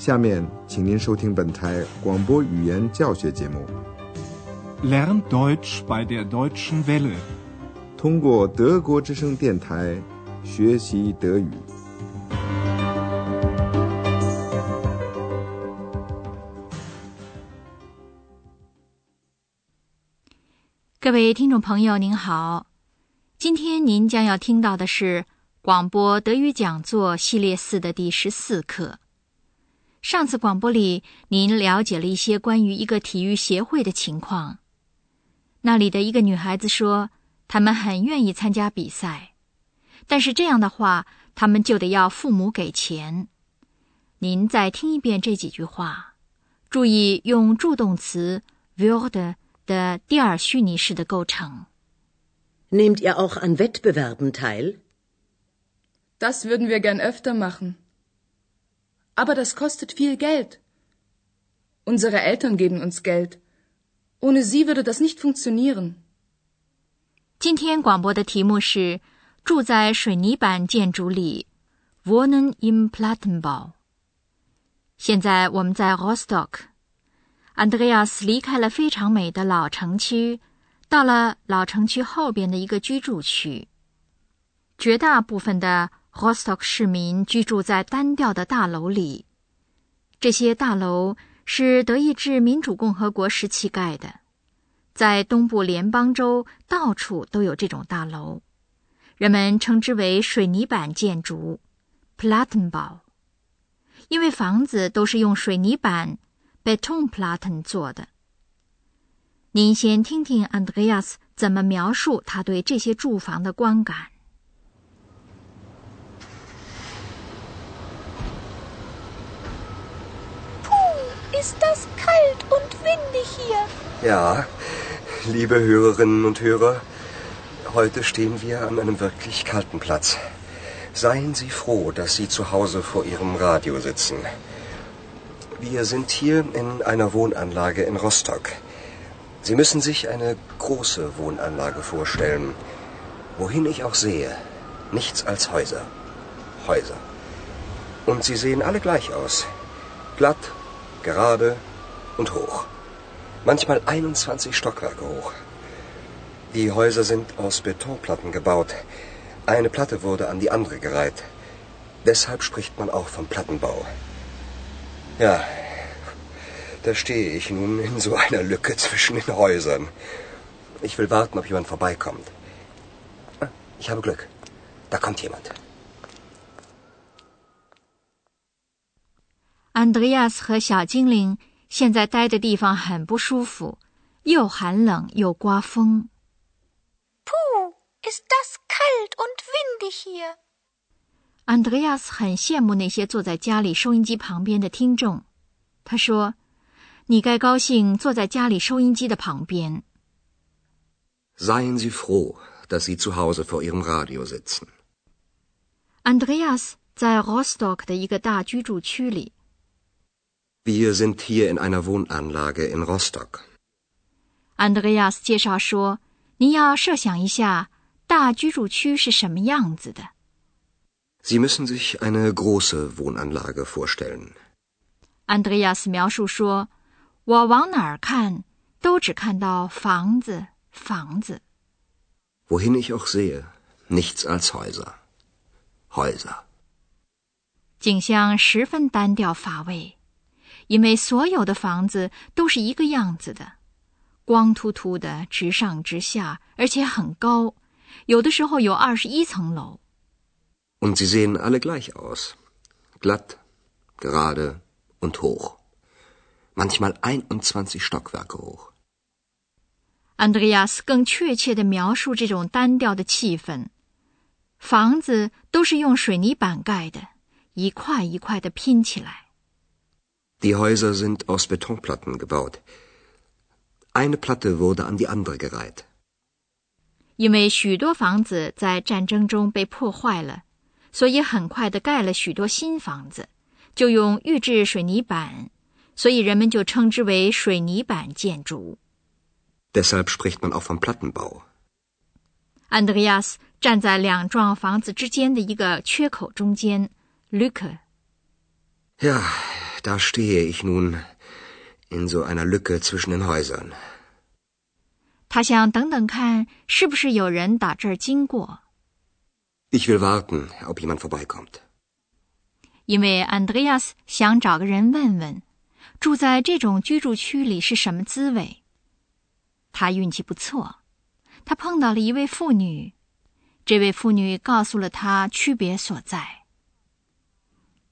下面，请您收听本台广播语言教学节目。Lern Deutsch bei der Deutschen Welle，通过德国之声电台学习德语。各位听众朋友，您好，今天您将要听到的是广播德语讲座系列四的第十四课。上次广播里，您了解了一些关于一个体育协会的情况。那里的一个女孩子说，他们很愿意参加比赛，但是这样的话，他们就得要父母给钱。您再听一遍这几句话，注意用助动词 “wird” 的第二虚拟式的构成。Nehmt ihr auch an Wettbewerben teil? Das würden wir gern öfter machen. Aber das kostet viel Geld. Unsere Eltern geben uns Geld. Ohne sie würde das nicht funktionieren. 今天广播的题目是住在水泥板建筑里，Wohnen im Plattenbau。现在我们在 Rostock。Andreas 离开了非常美的老城区，到了老城区后边的一个居住区。绝大部分的 Rostock 市民居住在单调的大楼里，这些大楼是德意志民主共和国时期盖的，在东部联邦州到处都有这种大楼，人们称之为水泥板建筑。（Plattenbau），因为房子都是用水泥板 （Betonplatten） 做的。您先听听 Andreas 怎么描述他对这些住房的观感。Ist das kalt und windig hier. Ja, liebe Hörerinnen und Hörer, heute stehen wir an einem wirklich kalten Platz. Seien Sie froh, dass Sie zu Hause vor Ihrem Radio sitzen. Wir sind hier in einer Wohnanlage in Rostock. Sie müssen sich eine große Wohnanlage vorstellen. Wohin ich auch sehe, nichts als Häuser. Häuser. Und sie sehen alle gleich aus. Glatt, gerade und hoch. Manchmal 21 Stockwerke hoch. Die Häuser sind aus Betonplatten gebaut. Eine Platte wurde an die andere gereiht. Deshalb spricht man auch vom Plattenbau. Ja, da stehe ich nun in so einer Lücke zwischen den Häusern. Ich will warten, ob jemand vorbeikommt. Ah, ich habe Glück. Da kommt jemand. Andreas 和小精灵现在待的地方很不舒服，又寒冷又刮风。Puh, ist das kalt und windig hier. Andreas 很羡慕那些坐在家里收音机旁边的听众。他说：“你该高兴坐在家里收音机的旁边。” Seien Sie froh, dass Sie zu Hause vor Ihrem Radio sitzen. Andreas 在 Rostock 的一个大居住区里。Wir sind hier in einer Wohnanlage in Rostock. Andreas 介绍说：“您要设想一下大居住区是什么样子的。” Sie müssen sich eine große Wohnanlage vorstellen. Andreas 描述说：“我往哪儿看，都只看到房子，房子。” Wohin ich auch sehe, nichts als Häuser. Häuser. 景象十分单调乏味。因为所有的房子都是一个样子的，光秃秃的，直上直下，而且很高，有的时候有二十一层楼。Und sie sehen alle gleich aus, glatt, gerade und hoch, manchmal einundzwanzig Stockwerke hoch. Andreas 更确切地描述这种单调的气氛：房子都是用水泥板盖的，一块一块的拼起来。Die Häuser sind aus Betonplatten gebaut. Eine Platte wurde an die andere gereiht. 因为许多房子在战争中被破坏了，所以很快的盖了许多新房子，就用预制水泥板，所以人们就称之为水泥板建筑。Deshalb spricht man auch vom Plattenbau. Andreas 站在两幢房子之间的一个缺口中间，Lücke。Ja, da stehe ich nun in so einer Lücke zwischen den Häusern. 他想等等看，是不是有人打这儿经过。Ich will warten, ob jemand vorbeikommt. 因为安德烈亚斯想找个人问问，住在这种居住区里是什么滋味。他运气不错，他碰到了一位妇女。这位妇女告诉了他区别所在。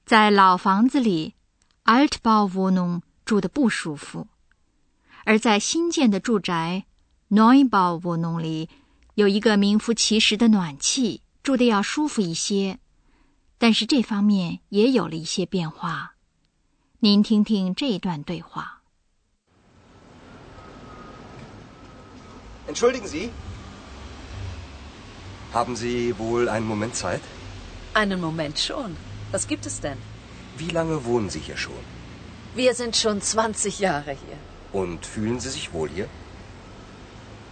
在老房子里，Altbauwohnung 住的不舒服，而在新建的住宅 Neubauwohnung 里，有一个名副其实的暖气，住的要舒服一些。但是这方面也有了一些变化。您听听这一段对话。Entschuldigen Sie. Haben Sie wohl einen Moment Zeit? Einen Moment schon. Was gibt es denn? Wie lange wohnen Sie hier schon? Wir sind schon 20 Jahre hier. Und fühlen Sie sich wohl hier?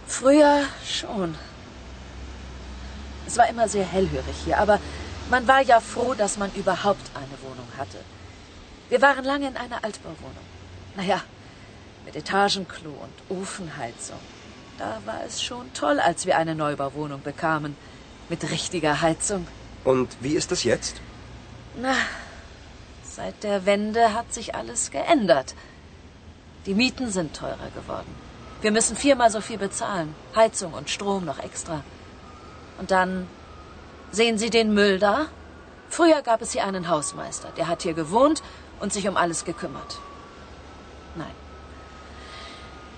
Früher schon. Es war immer sehr hellhörig hier, aber man war ja froh, dass man überhaupt eine Wohnung hatte. Wir waren lange in einer Altbauwohnung. Naja, mit Etagenklo und Ofenheizung. Da war es schon toll, als wir eine Neubauwohnung bekamen. Mit richtiger Heizung. Und wie ist es jetzt? Na, seit der Wende hat sich alles geändert. Die Mieten sind teurer geworden. Wir müssen viermal so viel bezahlen. Heizung und Strom noch extra. Und dann sehen Sie den Müll da? Früher gab es hier einen Hausmeister, der hat hier gewohnt und sich um alles gekümmert. Nein.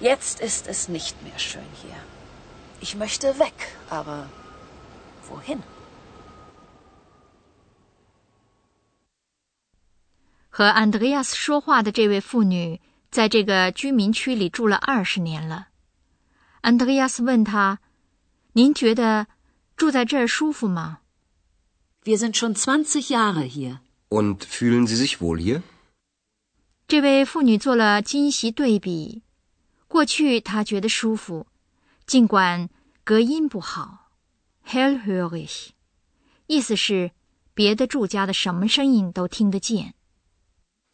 Jetzt ist es nicht mehr schön hier. Ich möchte weg, aber wohin? 和安德烈亚斯说话的这位妇女，在这个居民区里住了二十年了。安德烈亚斯问他：“您觉得住在这儿舒服吗 Wir sind schon 20 Jahre hier. Und fühlen Sie sich wohl hier? 这位妇女做了今昔对比。过去她觉得舒服，尽管隔音不好 （hellhörig），意思是别的住家的什么声音都听得见。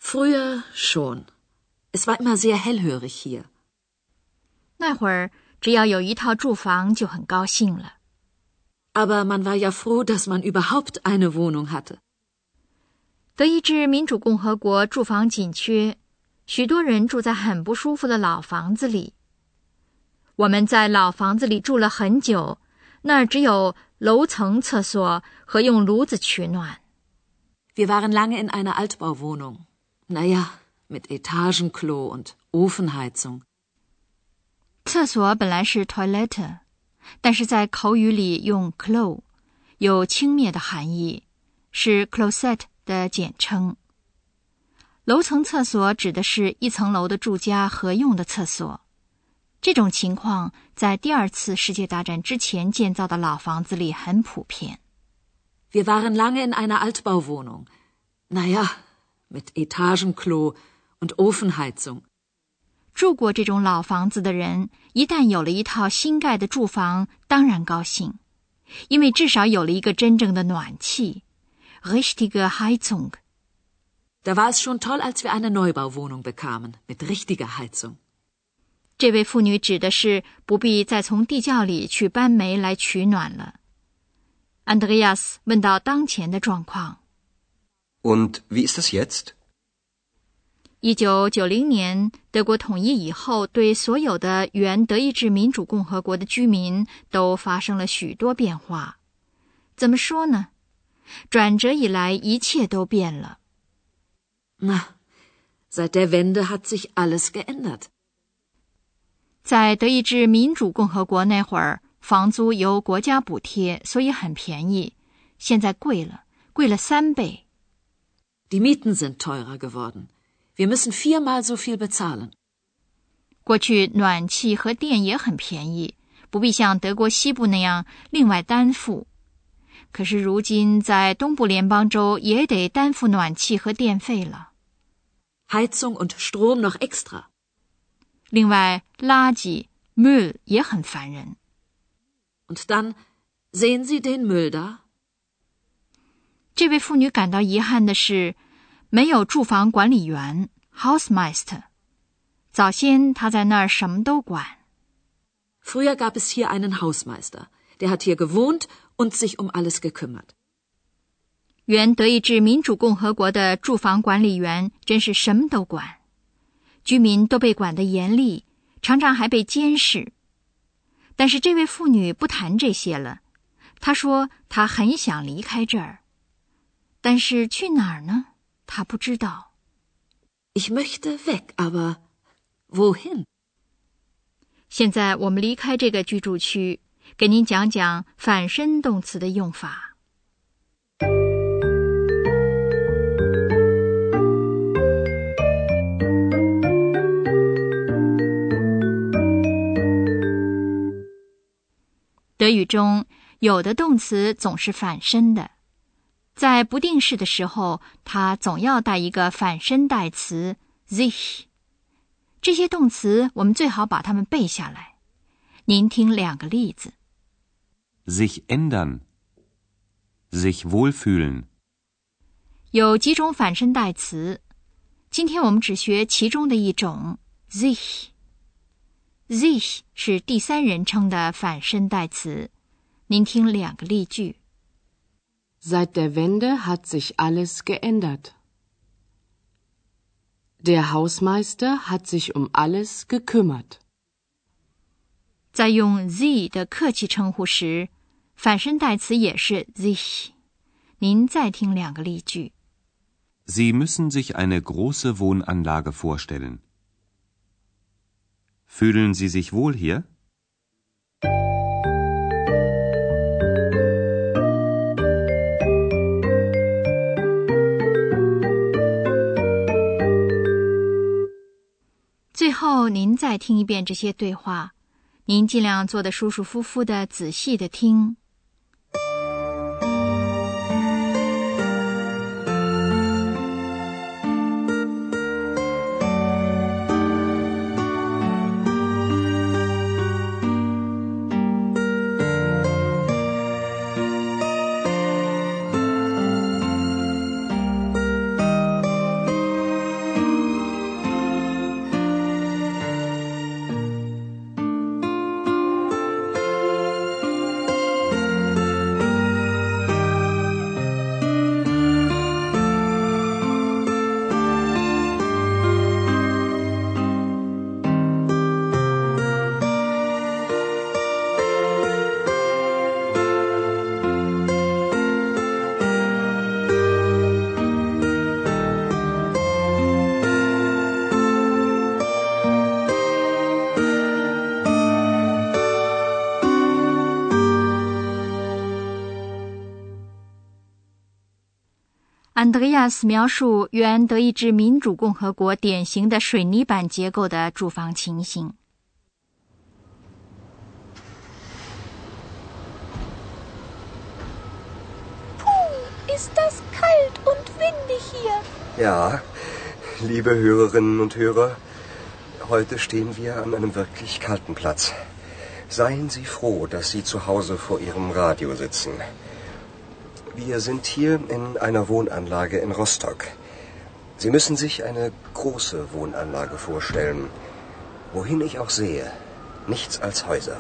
Früher schon. Es war immer sehr hellhörig hier. 那会儿只要有一套住房就很高兴了。 Aber man war ja froh, dass man überhaupt eine Wohnung hatte. 德意志民主共和国住房紧缺，许多人住在很不舒服的老房子里。我们在老房子里住了很久，那儿只有楼层厕所和用炉子取暖。 Wir waren lange in einer Altbauwohnung. Naja, mit Etagenklo und Ofenheizung. 厕所本来是 toilet，但是在口语里用 clo，有轻蔑的含义，是 closet 的简称。楼层厕所指的是一层楼的住家合用的厕所。这种情况在第二次世界大战之前建造的老房子里很普遍。Wir waren lange in einer Altbauwohnung. Naja, mit Etagenklo und Ofenheizung. 住过这种老房子的人，一旦有了一套新盖的住房，当然高兴，因为至少有了一个真正的暖气 （richtige Heizung）。 Da war es schon toll, als wir eine Neubauwohnung bekamen, mit richtiger Heizung. 这位妇女指的是不必再从地窖里去搬煤来取暖了。安德烈亚斯问到当前的状况。 Und wie ist jetzt? 一九九零年德国统一以后，对所有的原德意志民主共和国的居民都发生了许多变化。怎么说呢？转折以来，一切都变了。Seit der Wende hat sich alles geändert. 在德意志民主共和国那会儿，房租由国家补贴，所以很便宜。现在贵了，贵了三倍。Die Mieten sind teurer geworden. Wir müssen viermal so viel bezahlen. 过去暖气和电也很便宜，不必像德国西部那样另外担负。可是如今在东部联邦州也得担负暖气和电费了。Heizung und Strom noch extra. 另外，垃圾 Müll 也很烦人。Und dann sehen Sie den Müll da? 这位妇女感到遗憾的是，没有住房管理员 （Housemeister）。早先她在那儿什么都管。Früher gab es hier einen Hausmeister, der hat hier gewohnt und sich um alles gekümmert. 原德意志民主共和国的住房管理员真是什么都管，居民都被管得严厉，常常还被监视。但是这位妇女不谈这些了，她说她很想离开这儿，但是去哪儿呢？他不知道。Ich möchte weg, aber wohin? 现在我们离开这个居住区，给您讲讲反身动词的用法。德语中有的动词总是反身的，在不定式的时候，它总要带一个反身代词 sich。这些动词我们最好把它们背下来。您听两个例子：sich ändern, sich wohlfühlen。有几种反身代词，今天我们只学其中的一种 sich。sich 是第三人称的反身代词。您听两个例句 ：Seit der Wende hat sich alles geändert. Der Hausmeister hat sich um alles gekümmert. 在用 sie 的客气称呼时，反身代词也是 sich。您再听两个例句：Sie müssen sich eine große Wohnanlage vorstellen. Fühlen Sie sich wohl hier? 最后，您再听一遍这些对话，您尽量坐得舒舒服服的，仔细的听。安德烈亚斯描述原德意志民主共和国典型的水泥板结构的住房情形。Puh, ist das kalt und windig hier. Ja, liebe Hörerinnen und Hörer, heute stehen wir an einem wirklich kalten Platz. Seien Sie froh, dass Sie zu Hause vor Ihrem Radio sitzen. Wir sind hier in einer Wohnanlage in Rostock. Sie müssen sich eine große Wohnanlage vorstellen. Wohin ich auch sehe, nichts als Häuser.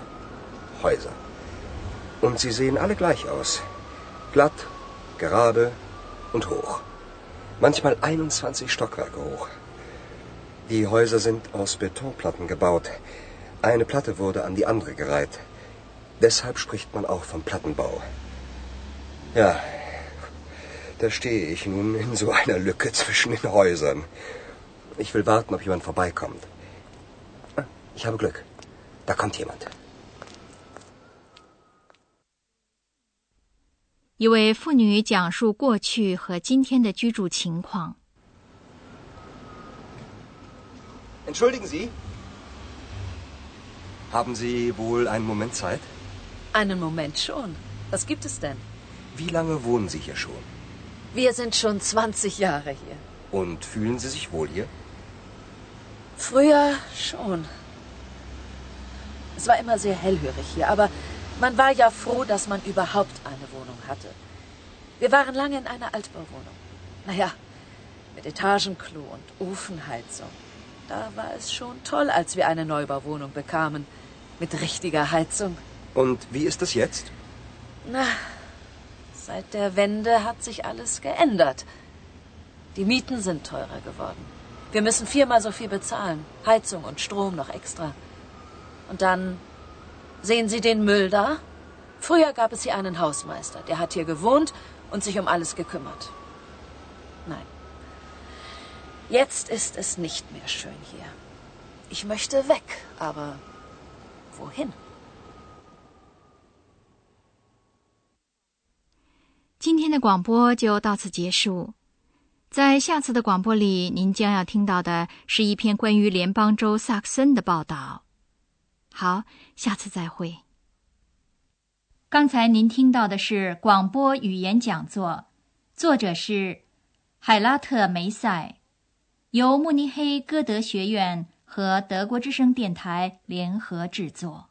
Häuser. Und sie sehen alle gleich aus. Glatt, gerade und hoch. Manchmal 21 Stockwerke hoch. Die Häuser sind aus Betonplatten gebaut. Eine Platte wurde an die andere gereiht. Deshalb spricht man auch vom Plattenbau. Ja, da stehe ich nun in so einer Lücke zwischen den Häusern. Ich will warten, ob jemand vorbeikommt. Ah, ich habe Glück. Da kommt jemand. 一位妇女讲述过去和今天的居住情况。Entschuldigen Sie. Haben Sie wohl einen Moment Zeit? Einen Moment schon. Was gibt es denn? Wie lange wohnen Sie hier schon? Wir sind schon 20 Jahre hier. Und fühlen Sie sich wohl hier? Früher schon. Es war immer sehr hellhörig hier, aber man war ja froh, dass man überhaupt eine Wohnung hatte. Wir waren lange in einer Altbauwohnung. Naja, Mit Etagenklo und Ofenheizung. Da war es schon toll, als wir eine Neubauwohnung bekamen. Mit richtiger Heizung. Und wie ist es jetzt? Na, seit der Wende hat sich alles geändert. Die Mieten sind teurer geworden. Wir müssen viermal so viel bezahlen. Heizung und Strom noch extra. Und dann sehen Sie den Müll da? Früher gab es hier einen Hausmeister. Der hat hier gewohnt und sich um alles gekümmert. Nein. Jetzt ist es nicht mehr schön hier. Ich möchte weg, aber wohin? 今天的广播就到此结束。在下次的广播里，您将要听到的是一篇关于联邦州萨克森的报道。好，下次再会。刚才您听到的是广播语言讲座，作者是海拉特梅塞，由慕尼黑歌德学院和德国之声电台联合制作。